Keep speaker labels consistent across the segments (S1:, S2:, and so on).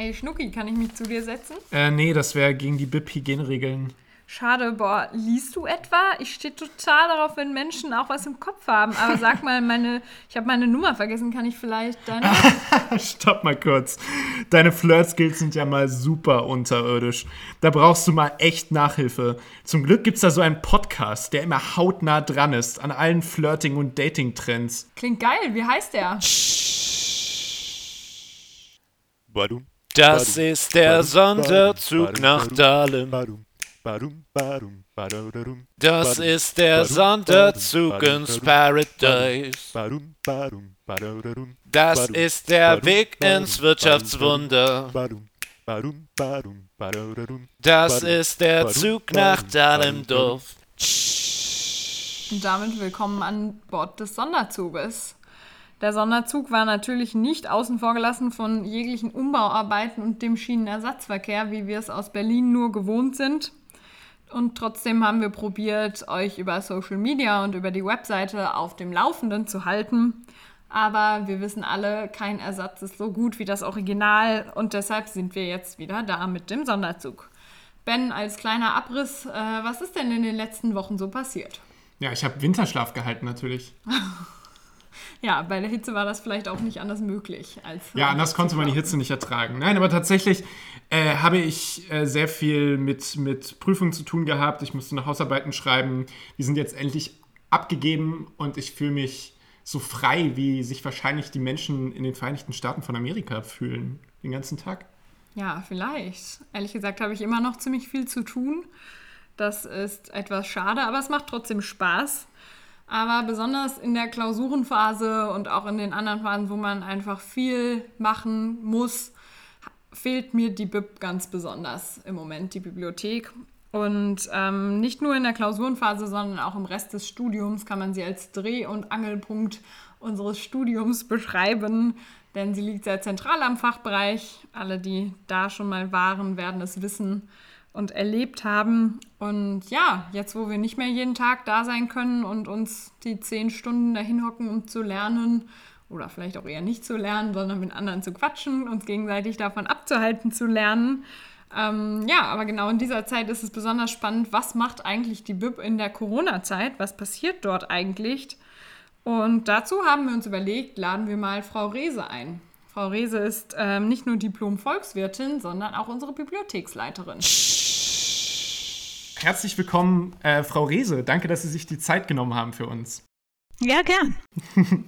S1: Ey, Schnucki, kann ich mich zu dir setzen?
S2: Äh, nee, das wäre gegen die BIP-Hygieneregeln.
S1: Schade, boah, liest du etwa? Ich stehe total darauf, wenn Menschen auch was im Kopf haben. Aber sag mal, meine, ich habe meine Nummer vergessen, kann ich vielleicht deine.
S2: Stopp mal kurz. Deine Flirt-Skills sind ja mal super unterirdisch. Da brauchst du mal echt Nachhilfe. Zum Glück gibt es da so einen Podcast, der immer hautnah dran ist an allen Flirting- und Dating-Trends.
S1: Klingt geil, wie heißt der?
S3: Das ist der Sonderzug nach Dahlem. Das ist der Sonderzug ins Paradise. Das ist der Weg ins Wirtschaftswunder. Das ist der Zug nach Dahlendorf.
S1: Und damit willkommen an Bord des Sonderzuges. Der Sonderzug war natürlich nicht außen vor gelassen von jeglichen Umbauarbeiten und dem Schienenersatzverkehr, wie wir es aus Berlin nur gewohnt sind. Und trotzdem haben wir probiert, euch über Social Media und über die Webseite auf dem Laufenden zu halten. Aber wir wissen alle, kein Ersatz ist so gut wie das Original und deshalb sind wir jetzt wieder da mit dem Sonderzug. Ben, als kleiner Abriss, äh, was ist denn in den letzten Wochen so passiert?
S2: Ja, ich habe Winterschlaf gehalten natürlich.
S1: Ja, bei der Hitze war das vielleicht auch nicht anders möglich. Als
S2: ja, anders konnte man die Hitze nicht ertragen. Nein, aber tatsächlich äh, habe ich äh, sehr viel mit, mit Prüfungen zu tun gehabt. Ich musste noch Hausarbeiten schreiben. Die sind jetzt endlich abgegeben und ich fühle mich so frei, wie sich wahrscheinlich die Menschen in den Vereinigten Staaten von Amerika fühlen, den ganzen Tag.
S1: Ja, vielleicht. Ehrlich gesagt habe ich immer noch ziemlich viel zu tun. Das ist etwas schade, aber es macht trotzdem Spaß. Aber besonders in der Klausurenphase und auch in den anderen Phasen, wo man einfach viel machen muss, fehlt mir die Bib ganz besonders im Moment, die Bibliothek. Und ähm, nicht nur in der Klausurenphase, sondern auch im Rest des Studiums kann man sie als Dreh- und Angelpunkt unseres Studiums beschreiben, denn sie liegt sehr zentral am Fachbereich. Alle, die da schon mal waren, werden es wissen und erlebt haben. Und ja, jetzt, wo wir nicht mehr jeden Tag da sein können und uns die zehn Stunden dahin hocken, um zu lernen, oder vielleicht auch eher nicht zu lernen, sondern mit anderen zu quatschen, uns gegenseitig davon abzuhalten zu lernen. Ähm, ja, aber genau in dieser Zeit ist es besonders spannend, was macht eigentlich die BIP in der Corona-Zeit? Was passiert dort eigentlich? Und dazu haben wir uns überlegt, laden wir mal Frau Rehse ein. Frau Rehse ist ähm, nicht nur Diplom-Volkswirtin, sondern auch unsere Bibliotheksleiterin.
S2: Herzlich willkommen, äh, Frau Rehse. Danke, dass Sie sich die Zeit genommen haben für uns.
S4: Ja, gern.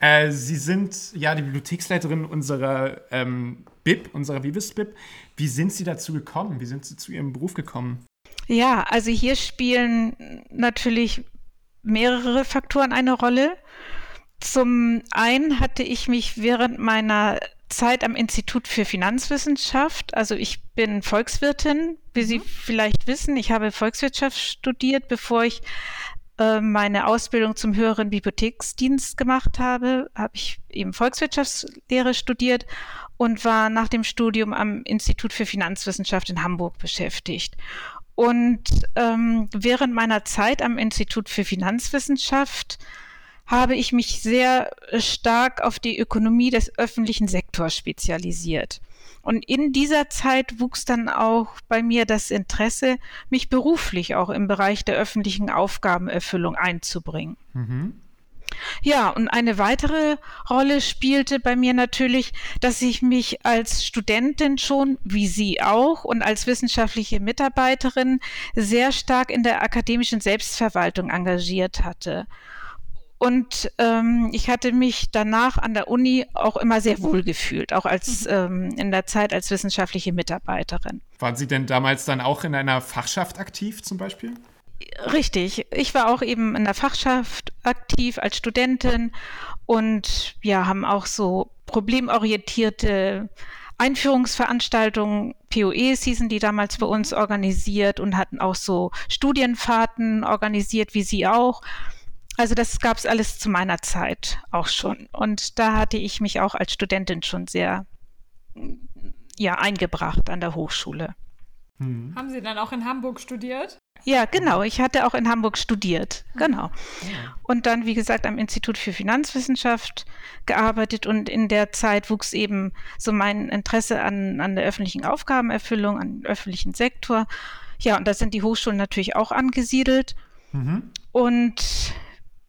S2: äh, Sie sind ja die Bibliotheksleiterin unserer ähm, BIP, unserer Vivis-BIP. Wie sind Sie dazu gekommen? Wie sind Sie zu Ihrem Beruf gekommen?
S4: Ja, also hier spielen natürlich mehrere Faktoren eine Rolle. Zum einen hatte ich mich während meiner Zeit am Institut für Finanzwissenschaft, also ich bin Volkswirtin, wie Sie mhm. vielleicht wissen, ich habe Volkswirtschaft studiert, bevor ich äh, meine Ausbildung zum höheren Bibliotheksdienst gemacht habe, habe ich eben Volkswirtschaftslehre studiert und war nach dem Studium am Institut für Finanzwissenschaft in Hamburg beschäftigt. Und ähm, während meiner Zeit am Institut für Finanzwissenschaft habe ich mich sehr stark auf die Ökonomie des öffentlichen Sektors spezialisiert. Und in dieser Zeit wuchs dann auch bei mir das Interesse, mich beruflich auch im Bereich der öffentlichen Aufgabenerfüllung einzubringen. Mhm. Ja, und eine weitere Rolle spielte bei mir natürlich, dass ich mich als Studentin schon, wie Sie auch, und als wissenschaftliche Mitarbeiterin sehr stark in der akademischen Selbstverwaltung engagiert hatte. Und ähm, ich hatte mich danach an der Uni auch immer sehr wohl gefühlt, auch als mhm. ähm, in der Zeit als wissenschaftliche Mitarbeiterin.
S2: Waren Sie denn damals dann auch in einer Fachschaft aktiv zum Beispiel?
S4: Richtig. Ich war auch eben in der Fachschaft aktiv als Studentin und ja, haben auch so problemorientierte Einführungsveranstaltungen, POEs hießen die damals bei uns organisiert und hatten auch so Studienfahrten organisiert, wie Sie auch. Also das gab es alles zu meiner Zeit auch schon. Und da hatte ich mich auch als Studentin schon sehr ja, eingebracht an der Hochschule.
S1: Mhm. Haben Sie dann auch in Hamburg studiert?
S4: Ja, genau. Ich hatte auch in Hamburg studiert. Genau. Und dann, wie gesagt, am Institut für Finanzwissenschaft gearbeitet und in der Zeit wuchs eben so mein Interesse an, an der öffentlichen Aufgabenerfüllung, an öffentlichen Sektor. Ja, und da sind die Hochschulen natürlich auch angesiedelt. Mhm. Und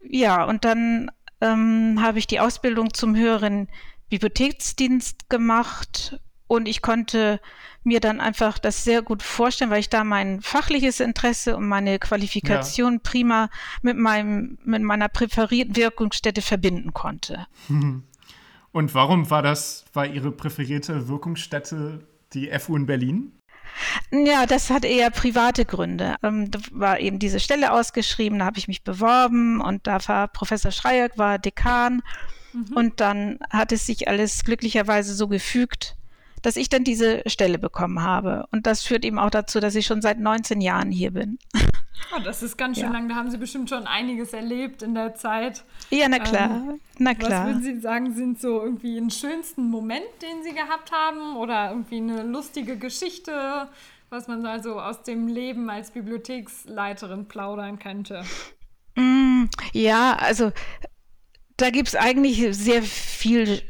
S4: ja, und dann ähm, habe ich die Ausbildung zum höheren Bibliotheksdienst gemacht und ich konnte mir dann einfach das sehr gut vorstellen, weil ich da mein fachliches Interesse und meine Qualifikation ja. prima mit meinem, mit meiner präferierten Wirkungsstätte verbinden konnte.
S2: Und warum war das, war Ihre präferierte Wirkungsstätte die FU in Berlin?
S4: Ja, das hat eher private Gründe. Ähm, da war eben diese Stelle ausgeschrieben, da habe ich mich beworben und da war Professor Schreier, war Dekan. Mhm. Und dann hat es sich alles glücklicherweise so gefügt, dass ich dann diese Stelle bekommen habe. Und das führt eben auch dazu, dass ich schon seit 19 Jahren hier bin.
S1: Oh, das ist ganz schön ja. lang. Da haben Sie bestimmt schon einiges erlebt in der Zeit.
S4: Ja, na klar. Ähm, na klar.
S1: Was würden Sie sagen, sind so irgendwie den schönsten Moment, den Sie gehabt haben? Oder irgendwie eine lustige Geschichte, was man also aus dem Leben als Bibliotheksleiterin plaudern könnte?
S4: Mm, ja, also da gibt es eigentlich sehr viel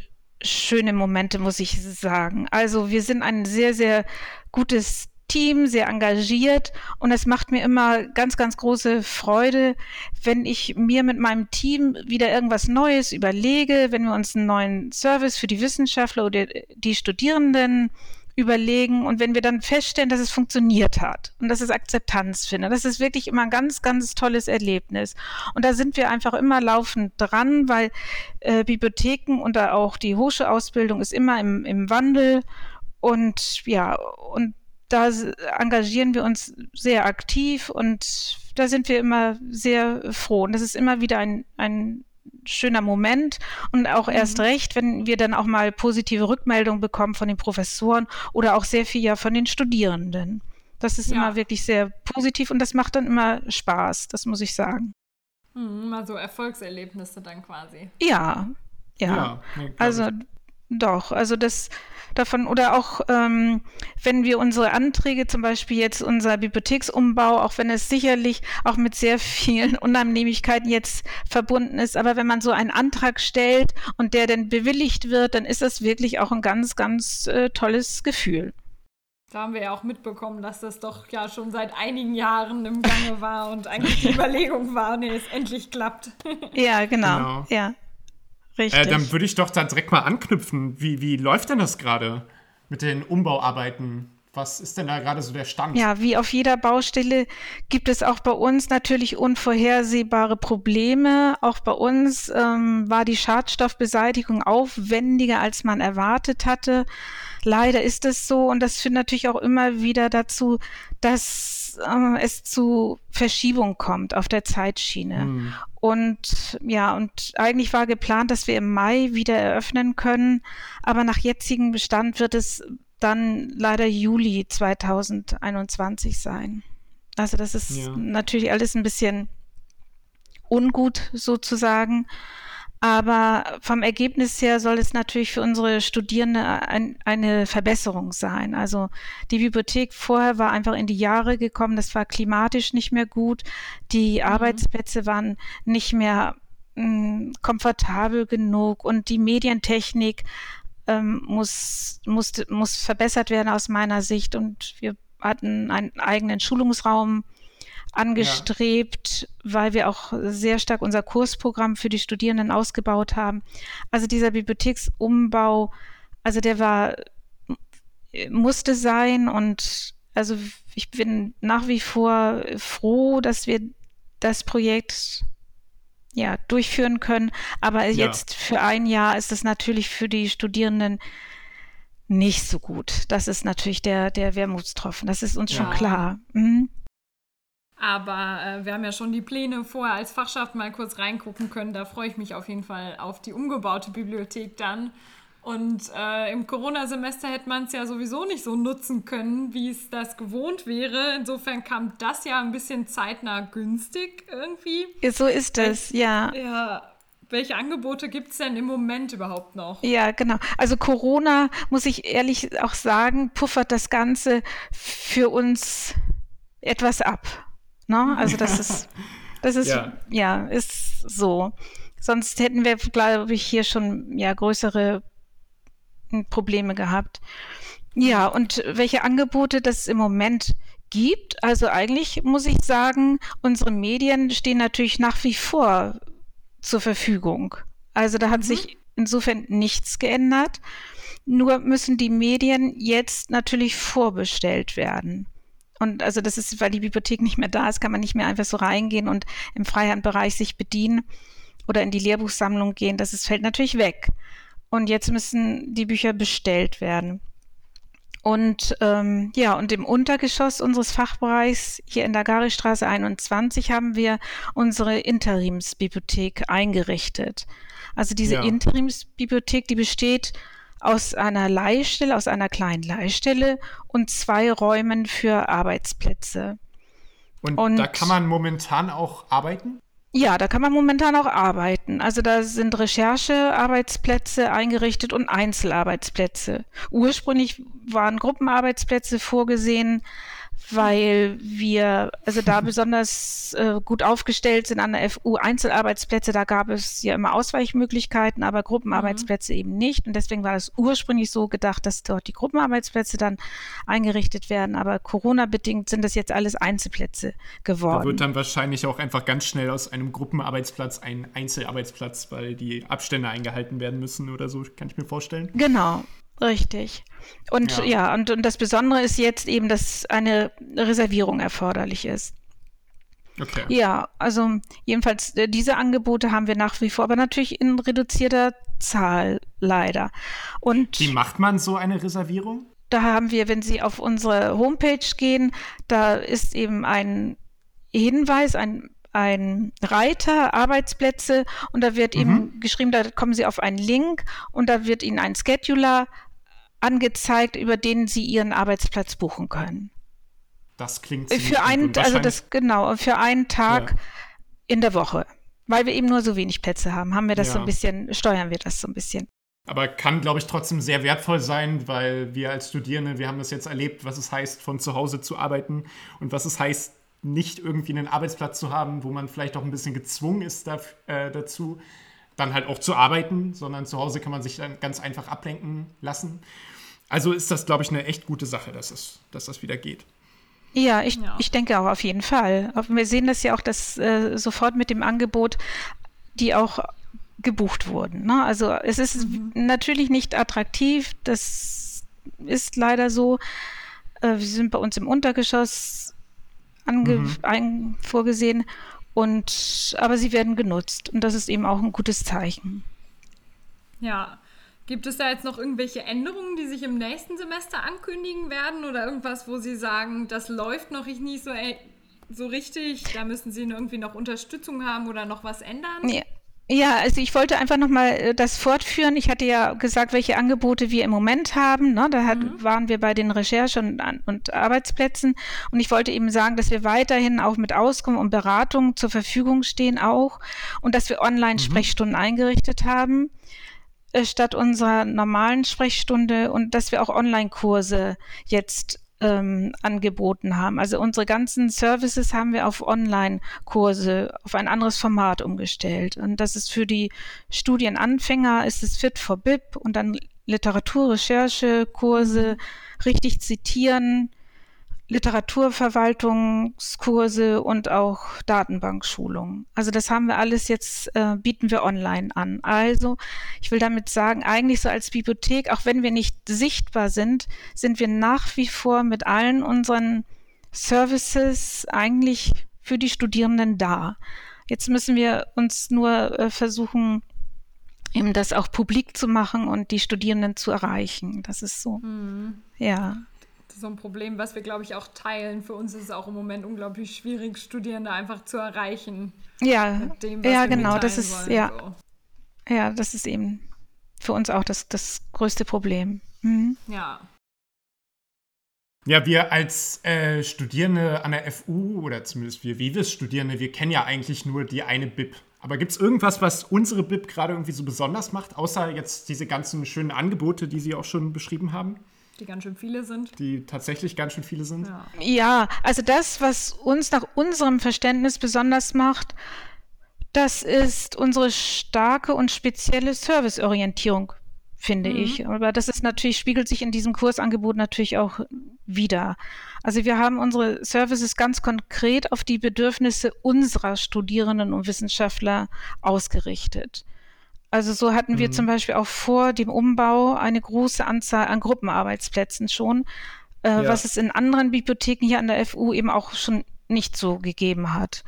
S4: schöne Momente, muss ich sagen. Also wir sind ein sehr, sehr gutes Team, sehr engagiert und es macht mir immer ganz, ganz große Freude, wenn ich mir mit meinem Team wieder irgendwas Neues überlege, wenn wir uns einen neuen Service für die Wissenschaftler oder die Studierenden überlegen und wenn wir dann feststellen, dass es funktioniert hat und dass es Akzeptanz findet, das ist wirklich immer ein ganz, ganz tolles Erlebnis. Und da sind wir einfach immer laufend dran, weil äh, Bibliotheken und da auch die Hochschulausbildung ist immer im, im Wandel und ja, und da engagieren wir uns sehr aktiv und da sind wir immer sehr froh. Und das ist immer wieder ein, ein schöner Moment und auch mhm. erst recht, wenn wir dann auch mal positive Rückmeldungen bekommen von den Professoren oder auch sehr viel ja von den Studierenden. Das ist ja. immer wirklich sehr positiv und das macht dann immer Spaß, das muss ich sagen.
S1: Mhm, mal so Erfolgserlebnisse dann quasi.
S4: Ja, ja. ja also doch, also das davon oder auch ähm, wenn wir unsere Anträge, zum Beispiel jetzt unser Bibliotheksumbau, auch wenn es sicherlich auch mit sehr vielen Unannehmlichkeiten jetzt verbunden ist, aber wenn man so einen Antrag stellt und der dann bewilligt wird, dann ist das wirklich auch ein ganz, ganz äh, tolles Gefühl.
S1: Da haben wir ja auch mitbekommen, dass das doch ja schon seit einigen Jahren im Gange war und eigentlich die Überlegung war, nee, es endlich klappt.
S4: ja, genau. genau. Ja.
S2: Richtig. Äh, dann würde ich doch da direkt mal anknüpfen. Wie, wie läuft denn das gerade mit den Umbauarbeiten? Was ist denn da gerade so der Stand?
S4: Ja, wie auf jeder Baustelle gibt es auch bei uns natürlich unvorhersehbare Probleme. Auch bei uns ähm, war die Schadstoffbeseitigung aufwendiger, als man erwartet hatte. Leider ist es so und das führt natürlich auch immer wieder dazu, dass äh, es zu Verschiebung kommt auf der Zeitschiene. Hm. Und ja, und eigentlich war geplant, dass wir im Mai wieder eröffnen können, aber nach jetzigem Bestand wird es dann leider Juli 2021 sein. Also das ist ja. natürlich alles ein bisschen ungut sozusagen. Aber vom Ergebnis her soll es natürlich für unsere Studierende ein, eine Verbesserung sein. Also die Bibliothek vorher war einfach in die Jahre gekommen, das war klimatisch nicht mehr gut, die mhm. Arbeitsplätze waren nicht mehr mh, hm, komfortabel genug und die Medientechnik ähm, muss, muss, muss verbessert werden aus meiner Sicht und wir hatten einen eigenen Schulungsraum angestrebt, ja. weil wir auch sehr stark unser Kursprogramm für die Studierenden ausgebaut haben. Also dieser Bibliotheksumbau, also der war, musste sein und also ich bin nach wie vor froh, dass wir das Projekt ja durchführen können. Aber ja. jetzt für ein Jahr ist es natürlich für die Studierenden nicht so gut. Das ist natürlich der, der Wermutstropfen. Das ist uns ja. schon klar. Mhm.
S1: Aber äh, wir haben ja schon die Pläne vorher als Fachschaft mal kurz reingucken können. Da freue ich mich auf jeden Fall auf die umgebaute Bibliothek dann. Und äh, im Corona-Semester hätte man es ja sowieso nicht so nutzen können, wie es das gewohnt wäre. Insofern kam das ja ein bisschen zeitnah günstig irgendwie.
S4: So ist es, ja.
S1: Ja, welche Angebote gibt es denn im Moment überhaupt noch?
S4: Ja, genau. Also Corona, muss ich ehrlich auch sagen, puffert das Ganze für uns etwas ab. Ne? Also das ist, das ist, ja. ja, ist so. Sonst hätten wir, glaube ich, hier schon ja größere Probleme gehabt. Ja, und welche Angebote das im Moment gibt, also eigentlich muss ich sagen, unsere Medien stehen natürlich nach wie vor zur Verfügung. Also da hat mhm. sich insofern nichts geändert. Nur müssen die Medien jetzt natürlich vorbestellt werden. Und also das ist, weil die Bibliothek nicht mehr da ist, kann man nicht mehr einfach so reingehen und im Freihandbereich sich bedienen oder in die Lehrbuchsammlung gehen. Das ist, fällt natürlich weg. Und jetzt müssen die Bücher bestellt werden. Und ähm, ja, und im Untergeschoss unseres Fachbereichs hier in der Garistraße 21 haben wir unsere Interimsbibliothek eingerichtet. Also diese ja. Interimsbibliothek, die besteht aus einer Leihstelle, aus einer kleinen Leihstelle und zwei Räumen für Arbeitsplätze.
S2: Und, und da kann man momentan auch arbeiten?
S4: Ja, da kann man momentan auch arbeiten. Also da sind Recherchearbeitsplätze eingerichtet und Einzelarbeitsplätze. Ursprünglich waren Gruppenarbeitsplätze vorgesehen, weil wir also da besonders äh, gut aufgestellt sind an der FU. Einzelarbeitsplätze, da gab es ja immer Ausweichmöglichkeiten, aber Gruppenarbeitsplätze mhm. eben nicht. Und deswegen war es ursprünglich so gedacht, dass dort die Gruppenarbeitsplätze dann eingerichtet werden. Aber Corona-bedingt sind das jetzt alles Einzelplätze geworden. Da
S2: wird dann wahrscheinlich auch einfach ganz schnell aus einem Gruppenarbeitsplatz ein Einzelarbeitsplatz, weil die Abstände eingehalten werden müssen oder so, kann ich mir vorstellen.
S4: Genau. Richtig. Und ja, ja und, und das Besondere ist jetzt eben, dass eine Reservierung erforderlich ist. Okay. Ja, also jedenfalls äh, diese Angebote haben wir nach wie vor, aber natürlich in reduzierter Zahl leider. Und
S2: wie macht man so eine Reservierung?
S4: Da haben wir, wenn Sie auf unsere Homepage gehen, da ist eben ein Hinweis, ein ein Reiter Arbeitsplätze und da wird mhm. eben geschrieben, da kommen Sie auf einen Link und da wird Ihnen ein Scheduler angezeigt, über den Sie Ihren Arbeitsplatz buchen können.
S2: Das klingt
S4: für einen, also das genau für einen Tag ja. in der Woche, weil wir eben nur so wenig Plätze haben, haben wir das ja. so ein bisschen, steuern wir das so ein bisschen.
S2: Aber kann, glaube ich, trotzdem sehr wertvoll sein, weil wir als Studierende, wir haben das jetzt erlebt, was es heißt, von zu Hause zu arbeiten und was es heißt, nicht irgendwie einen Arbeitsplatz zu haben, wo man vielleicht auch ein bisschen gezwungen ist da, äh, dazu, dann halt auch zu arbeiten, sondern zu Hause kann man sich dann ganz einfach ablenken lassen. Also ist das, glaube ich, eine echt gute Sache, dass, es, dass das wieder geht.
S4: Ja ich, ja. ich denke auch auf jeden Fall. Wir sehen das ja auch, dass äh, sofort mit dem Angebot, die auch gebucht wurden. Ne? Also es ist mhm. natürlich nicht attraktiv, das ist leider so. Äh, wir sind bei uns im Untergeschoss ange mhm. ein, vorgesehen und aber sie werden genutzt und das ist eben auch ein gutes Zeichen.
S1: Ja, Gibt es da jetzt noch irgendwelche Änderungen, die sich im nächsten Semester ankündigen werden oder irgendwas, wo Sie sagen, das läuft noch nicht so, so richtig, da müssen Sie irgendwie noch Unterstützung haben oder noch was ändern?
S4: Ja. Ja, also ich wollte einfach nochmal äh, das fortführen. Ich hatte ja gesagt, welche Angebote wir im Moment haben. Ne? Da hat, mhm. waren wir bei den Recherche- und, und, Arbeitsplätzen. Und ich wollte eben sagen, dass wir weiterhin auch mit Auskunft und Beratung zur Verfügung stehen auch und dass wir Online-Sprechstunden mhm. eingerichtet haben. Äh, statt unserer normalen Sprechstunde und dass wir auch Online-Kurse jetzt ähm, angeboten haben. Also unsere ganzen Services haben wir auf Online-Kurse, auf ein anderes Format umgestellt. Und das ist für die Studienanfänger, ist es Fit for BIP und dann Literaturrecherche, Kurse, richtig zitieren, Literaturverwaltungskurse und auch Datenbankschulungen. Also das haben wir alles jetzt, äh, bieten wir online an. Also ich will damit sagen, eigentlich so als Bibliothek, auch wenn wir nicht sichtbar sind, sind wir nach wie vor mit allen unseren Services eigentlich für die Studierenden da. Jetzt müssen wir uns nur äh, versuchen, eben das auch publik zu machen und die Studierenden zu erreichen. Das ist so. Mhm. Ja
S1: so ein Problem, was wir, glaube ich, auch teilen. Für uns ist es auch im Moment unglaublich schwierig, Studierende einfach zu erreichen.
S4: Ja, dem, ja, genau, das ist, wollen, ja. So. Ja, das ist eben für uns auch das, das größte Problem. Mhm.
S1: Ja.
S2: Ja, wir als äh, Studierende an der FU oder zumindest wir Vivis-Studierende, wir kennen ja eigentlich nur die eine BIP. Aber gibt es irgendwas, was unsere BIP gerade irgendwie so besonders macht, außer jetzt diese ganzen schönen Angebote, die Sie auch schon beschrieben haben?
S1: Die ganz schön viele sind.
S2: Die tatsächlich ganz schön viele sind?
S1: Ja.
S4: Ja, also das, was uns nach unserem Verständnis besonders macht, das ist unsere starke und spezielle Serviceorientierung, finde ich. Aber das ist natürlich, spiegelt sich in diesem Kursangebot natürlich auch wieder. Also wir haben unsere Services ganz konkret auf die Bedürfnisse unserer Studierenden und Wissenschaftler ausgerichtet. Also so hatten wir zum Beispiel auch vor dem Umbau eine große Anzahl an Gruppenarbeitsplätzen schon, äh,
S2: Ja.
S4: was es in anderen Bibliotheken hier an der FU eben auch schon nicht so gegeben hat.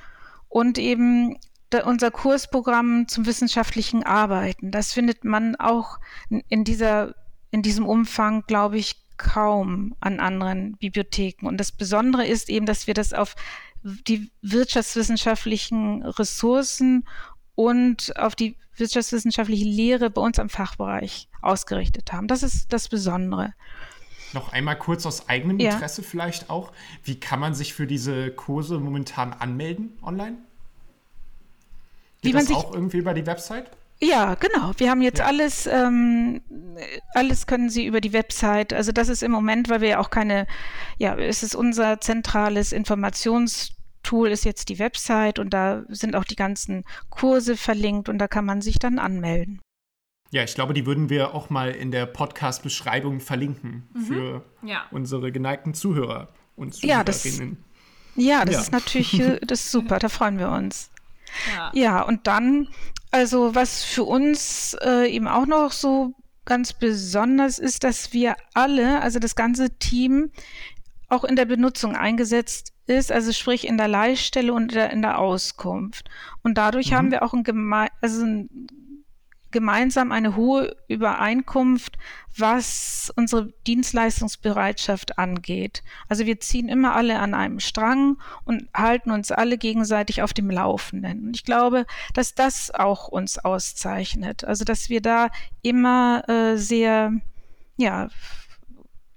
S4: Und eben da, unser Kursprogramm zum wissenschaftlichen Arbeiten, das findet man auch in dieser, in diesem Umfang, glaube ich, kaum an anderen Bibliotheken. Und das Besondere ist eben, dass wir das auf die wirtschaftswissenschaftlichen Ressourcen und auf die wirtschaftswissenschaftliche Lehre bei uns am Fachbereich ausgerichtet haben. Das ist das Besondere.
S2: Noch einmal kurz aus eigenem
S4: Ja.
S2: Interesse vielleicht auch. Wie kann man sich für diese Kurse momentan anmelden online?
S4: Wie
S2: Geht
S4: man
S2: das
S4: sich-
S2: auch irgendwie über die Website?
S4: Ja, genau. Wir haben jetzt
S2: Ja.
S4: alles, ähm, alles können Sie über die Website. Also das ist im Moment, weil wir ja auch keine, ja, es ist unser zentrales Informationstool, ist jetzt die Website und da sind auch die ganzen Kurse verlinkt und da kann man sich dann anmelden.
S2: Ja, ich glaube, die würden wir auch mal in der Podcast-Beschreibung verlinken
S4: Mhm.
S2: für
S1: Ja.
S2: unsere geneigten Zuhörer und
S4: Ja, das-
S2: Zuhörerinnen.
S4: Ja, das
S2: Ja.
S4: ist natürlich, äh, das ist super, da freuen wir uns.
S1: Ja.
S4: Ja, und dann, also was für uns äh, eben auch noch so ganz besonders ist, dass wir alle, also das ganze Team, auch in der Benutzung eingesetzt ist, also sprich in der Leihstelle und in der, Auskunft. Und dadurch haben wir auch ein geme also ein, gemeinsam eine hohe Übereinkunft, was unsere Dienstleistungsbereitschaft angeht. Also wir ziehen immer alle an einem Strang und halten uns alle gegenseitig auf dem Laufenden. Und ich glaube, dass das auch uns auszeichnet. Also dass wir da immer äh, sehr, ja,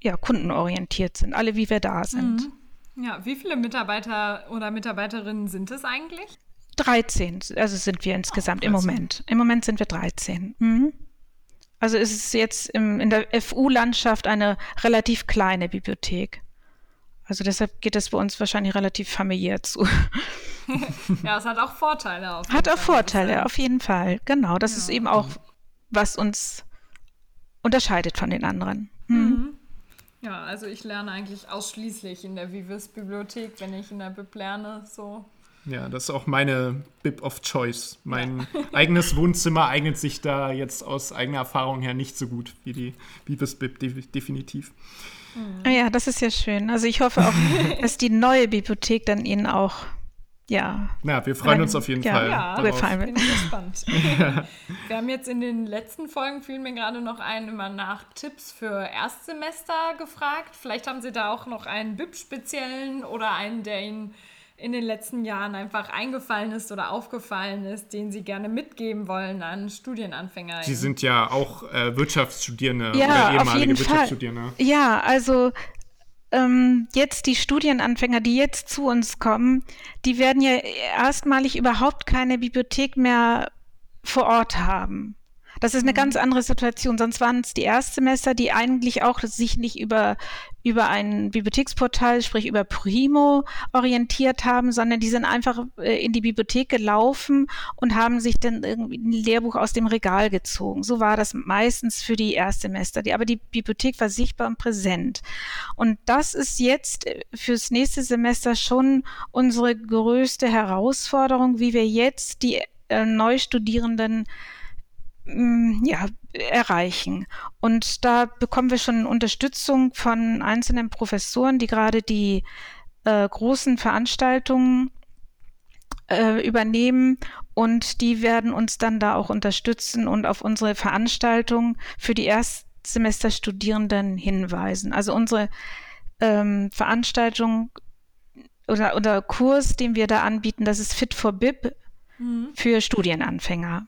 S4: ja, kundenorientiert sind, alle wie wir da sind.
S1: Ja, wie viele Mitarbeiter oder Mitarbeiterinnen sind es eigentlich?
S4: 13, also sind wir insgesamt im
S2: 13.
S4: Moment. Im Moment sind wir 13. Mhm. Also es ist jetzt im, in der FU-Landschaft eine relativ kleine Bibliothek. Also deshalb geht es bei uns wahrscheinlich relativ familiär zu.
S1: Ja, es hat auch Vorteile. Auf
S4: Hat auch
S1: Fall,
S4: Vorteile, auf jeden Fall. Genau, das ist eben auch, was uns unterscheidet von den anderen. Mhm.
S1: sagen. Ja, also ich lerne eigentlich ausschließlich in der Vivis-Bibliothek, wenn ich in der Bib lerne. So.
S2: Ja, das ist auch meine Bib of Choice. Mein eigenes Wohnzimmer eignet sich da jetzt aus eigener Erfahrung her nicht so gut wie die Bibis Bib, de definitiv.
S4: Ah Ja, das ist ja schön. Also ich hoffe auch, dass die neue Bibliothek dann Ihnen auch, ja,
S2: Na, wir freuen uns auf jeden
S4: Ja,
S2: Fall.
S1: ja,
S2: darauf.
S4: gefallen
S1: Bin ich gespannt. Wir haben jetzt in den letzten Folgen, fiel mir gerade noch ein, immer nach Tipps für Erstsemester gefragt. Vielleicht haben Sie da auch noch einen BIP-speziellen oder einen, der Ihnen in den letzten Jahren einfach eingefallen ist oder aufgefallen ist, den Sie gerne mitgeben wollen an Studienanfänger.
S2: Sie sind ja auch äh, Wirtschaftsstudierende
S4: Ja,
S2: oder
S4: auf
S2: ehemalige
S4: jeden Fall.
S2: Wirtschaftsstudierende.
S4: Ja, also ähm, jetzt die Studienanfänger, die jetzt zu uns kommen, die werden ja erstmalig überhaupt keine Bibliothek mehr vor Ort haben. Das ist eine ganz andere Situation. Sonst waren es die Erstsemester, die eigentlich auch sich nicht über, über ein Bibliotheksportal, sprich über Primo, orientiert haben, sondern die sind einfach äh, in die Bibliothek gelaufen und haben sich dann irgendwie ein Lehrbuch aus dem Regal gezogen. So war das meistens für die Erstsemester. Die, aber die Bibliothek war sichtbar und präsent. Und das ist jetzt äh, fürs nächste Semester schon unsere größte Herausforderung, wie wir jetzt die äh, Neustudierenden mm, ja, erreichen. Und da bekommen wir schon Unterstützung von einzelnen Professoren, die gerade die äh, großen Veranstaltungen äh, übernehmen und die werden uns dann da auch unterstützen und auf unsere Veranstaltung für die Erstsemesterstudierenden hinweisen. Also unsere ähm, Veranstaltung oder, oder Kurs, den wir da anbieten, das ist Fit for Bib für Studienanfänger.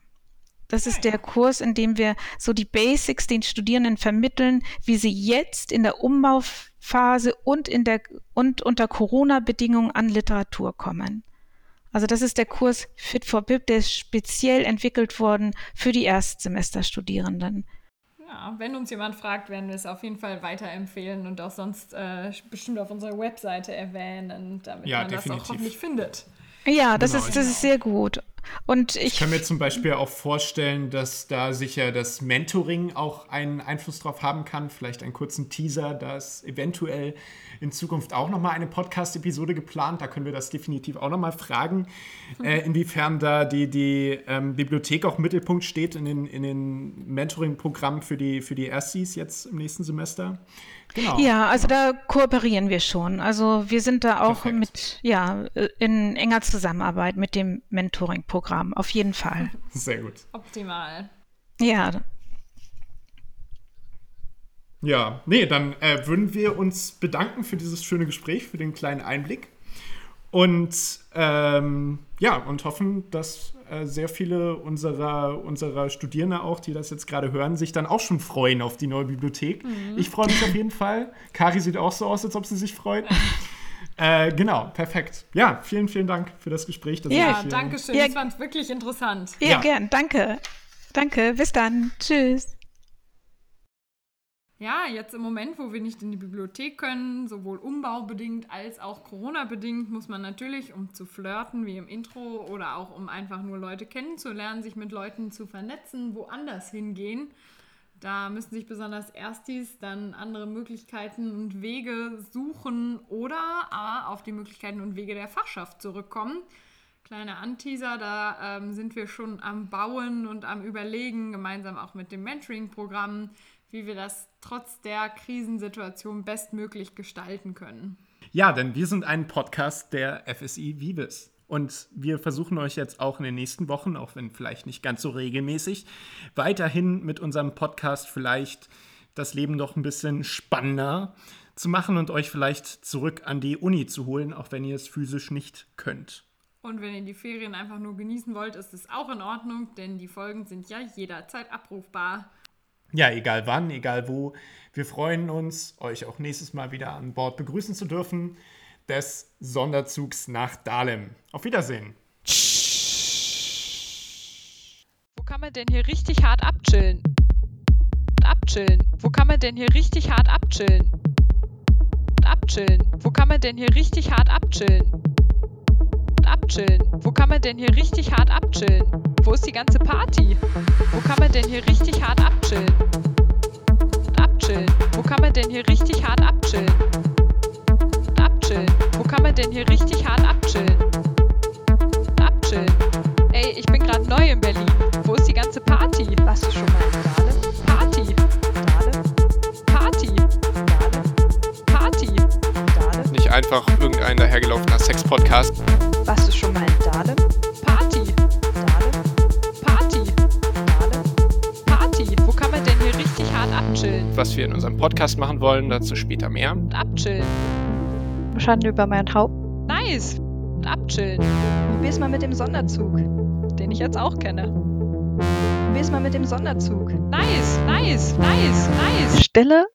S4: Das ist der Kurs, in dem wir so die Basics den Studierenden vermitteln, wie sie jetzt in der Umbauphase und in der und unter Corona-Bedingungen an Literatur kommen. Also das ist der Kurs Fit for BIP, der ist speziell entwickelt worden für die Erstsemesterstudierenden.
S1: Ja, wenn uns jemand fragt, werden wir es auf jeden Fall weiterempfehlen und auch sonst äh, bestimmt auf unserer Webseite erwähnen, damit
S2: Ja,
S1: man das
S2: definitiv.
S1: auch hoffentlich findet.
S4: Ja, das,
S2: Genau,
S4: ist, das ist sehr gut. Und ich,
S2: Ich kann mir zum Beispiel auch vorstellen, dass da sicher das Mentoring auch einen Einfluss drauf haben kann. Vielleicht einen kurzen Teaser, da ist eventuell in Zukunft auch nochmal eine Podcast-Episode geplant. Da können wir das definitiv auch nochmal fragen, äh, inwiefern da die, die ähm, Bibliothek auch Mittelpunkt steht in den, in den Mentoring-Programmen für die, für die Erstis jetzt im nächsten Semester. Genau.
S4: ja, also da kooperieren wir schon. Also wir sind da auch
S2: Perfekt.
S4: mit, ja, äh, in enger Zusammenarbeit mit dem Mentoring-Programm, auf jeden Fall.
S2: Sehr gut.
S1: Optimal.
S4: Ja,
S2: Ja, nee, dann äh, würden wir uns bedanken für dieses schöne Gespräch, für den kleinen Einblick. Und ähm, ja, und hoffen, dass äh, sehr viele unserer, unserer Studierende auch, die das jetzt gerade hören, sich dann auch schon freuen auf die neue Bibliothek. Ich freue mich auf jeden Fall. Kari sieht auch so aus, als ob sie sich freut. äh, genau, perfekt. Ja, vielen, vielen Dank für das Gespräch. dass
S4: Ja,
S1: danke schön.
S4: Ja.
S1: Ich fand es wirklich interessant.
S4: ja,
S2: Ja.
S4: gern, danke. Danke, bis dann. Tschüss.
S1: Ja, jetzt im Moment, wo wir nicht in die Bibliothek können, sowohl umbaubedingt als auch Corona-bedingt, muss man natürlich, um zu flirten, wie im Intro, oder auch um einfach nur Leute kennenzulernen, sich mit Leuten zu vernetzen, woanders hingehen. Da müssen sich besonders Erstis dann andere Möglichkeiten und Wege suchen oder aber auf die Möglichkeiten und Wege der Fachschaft zurückkommen. Kleiner Anteaser, da ähm, sind wir schon am Bauen und am Überlegen, gemeinsam auch mit dem Mentoring-Programm, wie wir das trotz der Krisensituation bestmöglich gestalten können.
S2: Ja, denn wir sind ein Podcast der FSI Vives. Und wir versuchen euch jetzt auch in den nächsten Wochen, auch wenn vielleicht nicht ganz so regelmäßig, weiterhin mit unserem Podcast vielleicht das Leben noch ein bisschen spannender zu machen und euch vielleicht zurück an die Uni zu holen, auch wenn ihr es physisch nicht könnt.
S1: Und wenn ihr die Ferien einfach nur genießen wollt, ist es auch in Ordnung, denn die Folgen sind ja jederzeit abrufbar.
S2: Ja, egal wann, egal wo. Wir freuen uns, euch auch nächstes Mal wieder an Bord begrüßen zu dürfen des Sonderzugs nach Dahlem. Auf Wiedersehen.
S5: Wo kann man denn hier richtig hart abchillen? Abchillen. Wo kann man denn hier richtig hart abchillen? Abchillen. Wo kann man denn hier richtig hart abchillen? Abchillen. Wo kann man denn hier richtig hart abchillen? Wo ist die ganze Party? Wo kann man denn hier richtig hart abchillen? Abchillen. Wo kann man denn hier richtig hart abchillen? Abchillen. Wo kann man denn hier richtig hart abchillen? Abchillen. Ey, ich bin gerade neu in Berlin. Wo ist die ganze Party?
S6: Warst du schon mal in Dahlem?
S5: Party.
S6: Dahlem?
S5: Party.
S6: Dahlem?
S5: Party.
S6: Dahlem?
S7: Nicht einfach irgendein dahergelaufener Sex-Podcast. Podcast machen wollen, dazu später mehr.
S5: Abchillen.
S6: Schande über mein Haupt.
S5: Nice. Abchillen.
S6: Probier's mal mit dem Sonderzug.
S5: Den ich jetzt auch kenne.
S6: Probier's mal mit dem Sonderzug.
S5: Nice, nice, nice, nice.
S6: Stille